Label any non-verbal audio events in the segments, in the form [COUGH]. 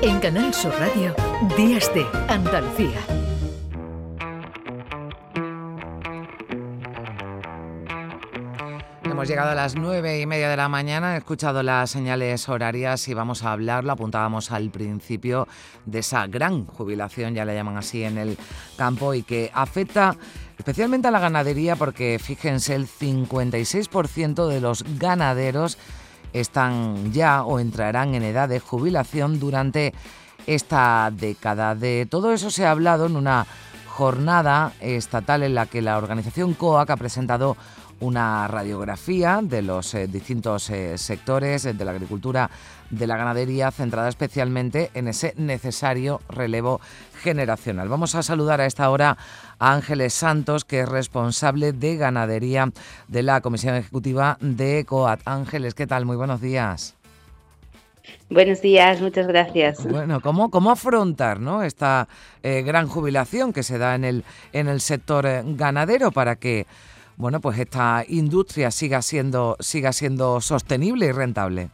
En Canal Sur Radio, Días de Andalucía. Hemos llegado a las nueve y media de la mañana, he escuchado las señales horarias y vamos a hablar, lo apuntábamos al principio, de esa gran jubilación, ya la llaman así en el campo, y que afecta especialmente a la ganadería porque fíjense, el 56% de los ganaderos están ya o entrarán en edad de jubilación durante esta década. De todo eso se ha hablado en una jornada estatal en la que la organización COAC ha presentado una radiografía de los eh, distintos eh, sectores de la agricultura, de la ganadería, centrada especialmente en ese necesario relevo generacional. Vamos a saludar a esta hora a Ángeles Santos, que es responsable de ganadería de la Comisión Ejecutiva de COAT. Ángeles, ¿qué tal? Muy buenos días. Buenos días, muchas gracias. Bueno, ¿cómo, cómo afrontar ¿no? esta eh, gran jubilación que se da en el, en el sector ganadero para que bueno, pues esta industria siga siendo, siga siendo sostenible y rentable?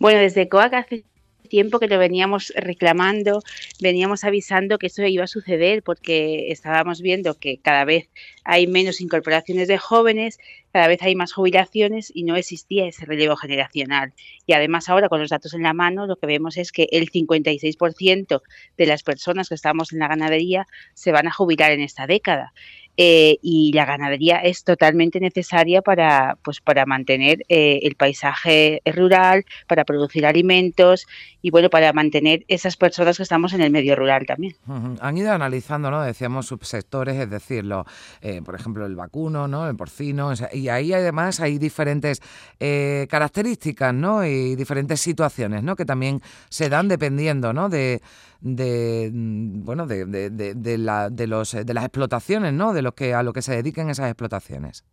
Bueno, desde COAC hace tiempo que lo veníamos reclamando, veníamos avisando que eso iba a suceder porque estábamos viendo que cada vez hay menos incorporaciones de jóvenes, cada vez hay más jubilaciones y no existía ese relevo generacional. Y además ahora con los datos en la mano lo que vemos es que el 56% de las personas que estamos en la ganadería se van a jubilar en esta década. Eh, y la ganadería es totalmente necesaria para, pues, para mantener eh, el paisaje rural, para producir alimentos y bueno, para mantener esas personas que estamos en el medio rural también. Han ido analizando, ¿no? Decíamos subsectores, es decir, eh, por ejemplo, el vacuno, ¿no? El porcino, y ahí además hay diferentes características, ¿no? Y diferentes situaciones, ¿no? Que también se dan dependiendo, ¿no? De, de mm, bueno de, de, de, la, de, los, de las explotaciones, ¿no? De los que a lo que se dediquen esas explotaciones.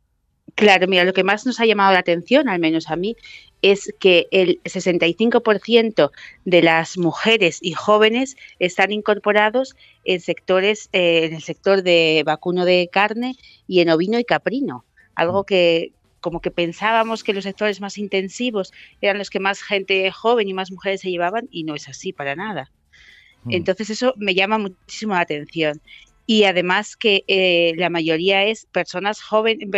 Claro, mira, lo que más nos ha llamado la atención, al menos a mí, es que el 65% de las mujeres y jóvenes están incorporados en sectores, eh, en el sector de vacuno de carne y en ovino y caprino, algo que como que pensábamos que los sectores más intensivos eran los que más gente joven y más mujeres se llevaban y no es así para nada. Mm. Entonces eso me llama muchísimo la atención. Y además que eh, la mayoría es personas jóvenes,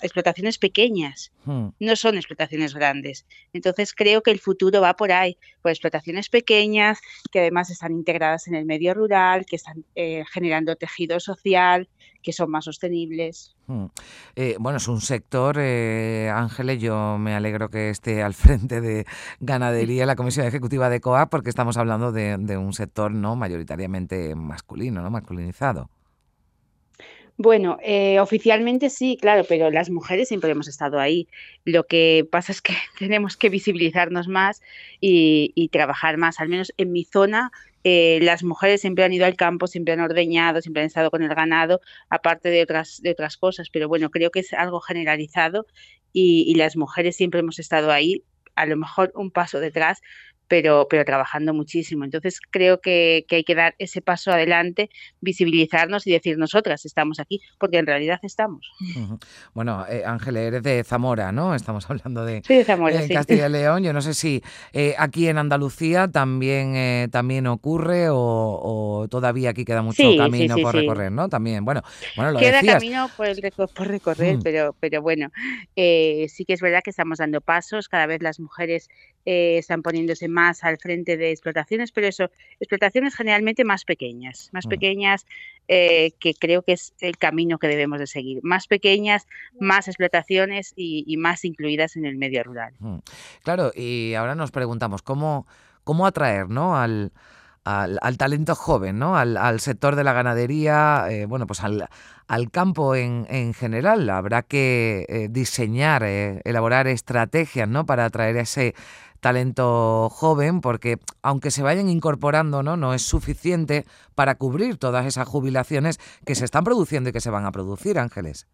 explotaciones pequeñas, mm. no son explotaciones grandes. Entonces creo que el futuro va por ahí, por explotaciones pequeñas, que además están integradas en el medio rural, que están eh, generando tejido social, que son más sostenibles. Hmm. Eh, bueno, es un sector, eh, Ángeles, yo me alegro que esté al [LAUGHS] frente de ganadería, la Comisión Ejecutiva de COA, porque estamos hablando de, un sector no mayoritariamente masculino, no masculinizado. Bueno, eh, oficialmente sí, claro, pero las mujeres siempre hemos estado ahí. Lo que pasa es que [LAUGHS] tenemos que visibilizarnos más y, y trabajar más. Al menos en mi zona eh, las mujeres siempre han ido al campo, siempre han ordeñado, siempre han estado con el ganado, aparte de otras, de otras cosas, pero bueno, creo que es algo generalizado y, y las mujeres siempre hemos estado ahí, a lo mejor un paso detrás, pero, pero trabajando muchísimo. Entonces creo que, hay que dar ese paso adelante, visibilizarnos y decir nosotras estamos aquí, porque en realidad estamos. Bueno, eh, Ángel, eres de Zamora, ¿no? Estamos hablando de, de Zamora, Castilla y [LAUGHS] León. Yo no sé si eh, aquí en Andalucía también, eh, también ocurre o, todavía aquí queda mucho camino por recorrer, ¿no? También, bueno, bueno lo Queda camino por, recorrer, mm. pero, pero bueno, sí que es verdad que estamos dando pasos, cada vez las mujeres están poniéndose más al frente de explotaciones, pero eso, explotaciones generalmente más pequeñas, más pequeñas eh, que creo que es el camino que debemos de seguir, más pequeñas, más explotaciones y, más incluidas en el medio rural. Claro, y ahora nos preguntamos, ¿cómo, cómo atraer ¿no? al, al, talento joven, ¿no? Al, sector de la ganadería, eh, bueno, pues al, al campo en, en, general. Habrá que eh, diseñar, elaborar estrategias, ¿no? Para atraer ese talento joven, porque aunque se vayan incorporando, ¿no? no es suficiente para cubrir todas esas jubilaciones que se están produciendo y que se van a producir, Ángeles.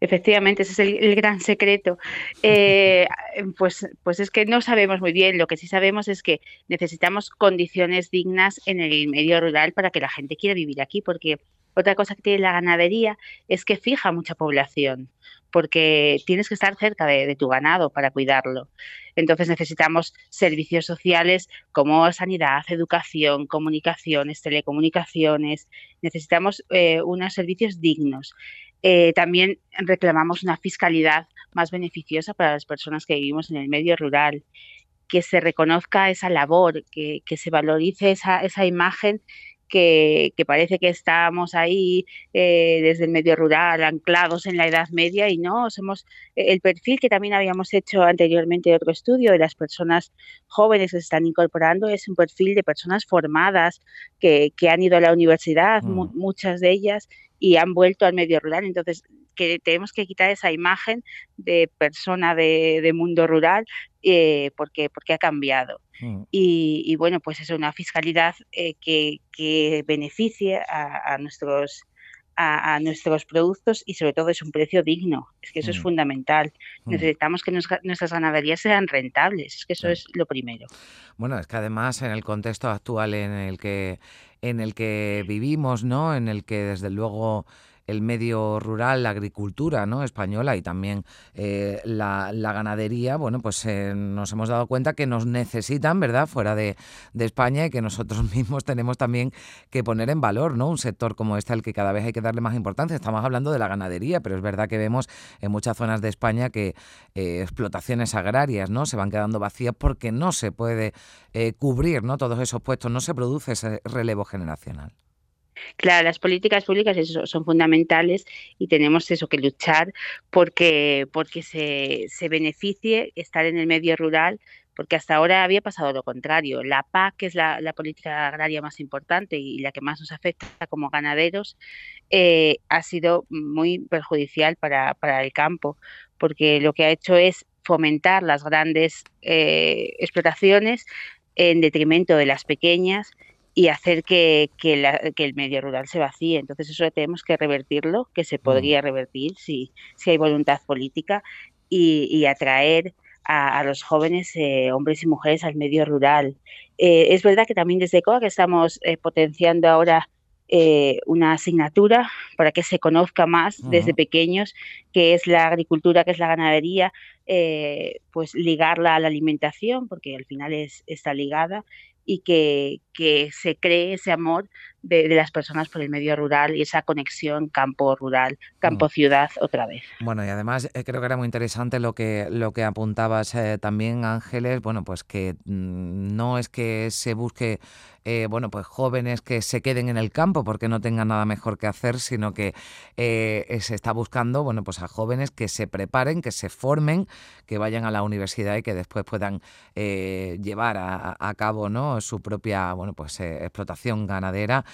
Efectivamente, ese es el, gran secreto. Eh, [LAUGHS] pues, pues es que no sabemos muy bien. Lo que sí sabemos es que necesitamos condiciones dignas en el medio rural para que la gente quiera vivir aquí, porque otra cosa que tiene la ganadería es que fija mucha población. Porque tienes que estar cerca de, tu ganado para cuidarlo. Entonces necesitamos servicios sociales como sanidad, educación, comunicaciones, telecomunicaciones. Necesitamos eh, unos servicios dignos. Eh, también reclamamos una fiscalidad más beneficiosa para las personas que vivimos en el medio rural, que se reconozca esa labor, que, se valorice esa, esa imagen que, parece que estamos ahí eh, desde el medio rural, anclados en la Edad Media y no, somos el perfil que también habíamos hecho anteriormente otro estudio de las personas jóvenes que se están incorporando es un perfil de personas formadas que, han ido a la universidad, mm. muchas de ellas, y han vuelto al medio rural. Entonces, que tenemos que quitar esa imagen de persona de, mundo rural eh, porque, porque ha cambiado. Mm. Y, bueno, pues es una fiscalidad eh, que, beneficie a, nuestros a, nuestros productos y sobre todo es un precio digno. Es que eso es mm. fundamental. Mm. Necesitamos que nuestras ganaderías sean rentables. Es que eso es lo primero. Bueno, es que además en el contexto actual en el que en el que vivimos, ¿no? En el que desde luego el medio rural, la agricultura ¿no? española y también eh, la, ganadería, bueno, pues eh, nos hemos dado cuenta que nos necesitan, ¿verdad?, fuera de, España y que nosotros [LAUGHS] mismos tenemos también que poner en valor, ¿no? Un sector como este al que cada vez hay que darle más importancia. Estamos hablando de la ganadería, pero es verdad que vemos en muchas zonas de España que eh, explotaciones agrarias, ¿no? Se van quedando vacías porque no se puede cubrir, ¿no? Todos esos puestos, no se produce ese relevo generacional. Claro, las políticas públicas son fundamentales y tenemos eso que luchar porque, porque se, se beneficie estar en el medio rural porque hasta ahora había pasado lo contrario. La PAC, que es la, política agraria más importante y la que más nos afecta como ganaderos, eh, ha sido muy perjudicial para, para, el campo, porque lo que ha hecho es fomentar las grandes eh, explotaciones en detrimento de las pequeñas y hacer que, el medio rural se vacíe. Entonces eso tenemos que revertirlo, que se mm. podría revertir si, si hay voluntad política y, atraer a, los jóvenes eh, hombres y mujeres al medio rural. Eh, es verdad que también desde COA que estamos eh, potenciando ahora una asignatura para que se conozca más desde pequeños qué es la agricultura, qué es la ganadería, pues ligarla a la alimentación, porque al final es, está ligada, y que, que se cree ese amor de, las personas por el medio rural y esa conexión campo-rural, campo-ciudad otra vez. Bueno, y además eh, creo que era muy interesante lo que, lo que apuntabas eh, también, Ángeles, bueno, pues que mm, no es que se busque eh, bueno, pues jóvenes que se queden en el campo porque no tengan nada mejor que hacer, sino que eh, se está buscando, bueno, pues a jóvenes que se preparen, que se formen, que vayan a la universidad y que después puedan llevar a, cabo, ¿no? Su propia, bueno, pues explotación ganadera.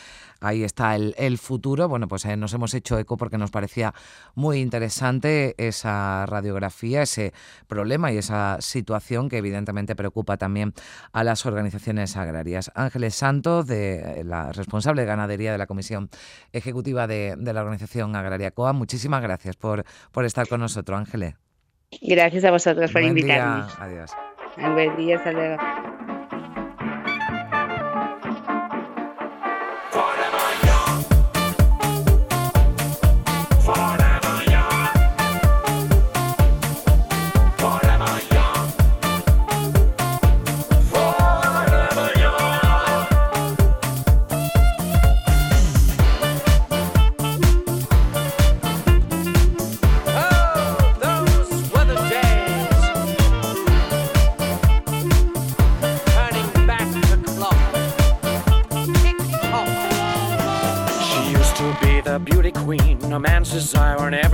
Ahí está el, el futuro. Bueno, pues nos hemos hecho eco porque nos parecía muy interesante esa radiografía, ese problema y esa situación que evidentemente preocupa también a las organizaciones agrarias. Ángeles Santos, de la responsable de ganadería de la Comisión Ejecutiva de, la Organización Agraria COA. Muchísimas gracias por, por estar con nosotros, Ángeles. Gracias a vosotros por invitarme. Adiós. buen día, hasta luego.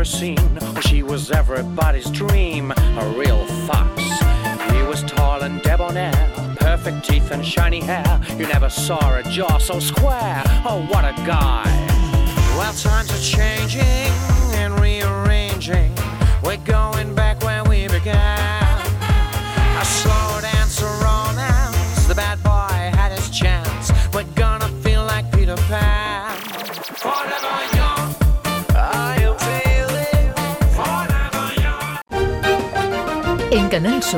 Never seen. She was everybody's dream, a real fox. He was tall and debonair, perfect teeth and shiny hair. You never saw a jaw so square. Oh, what a guy! Well, times are changing and rearranging. We're going back where we began.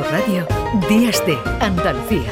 Radio, Días de Andalucía.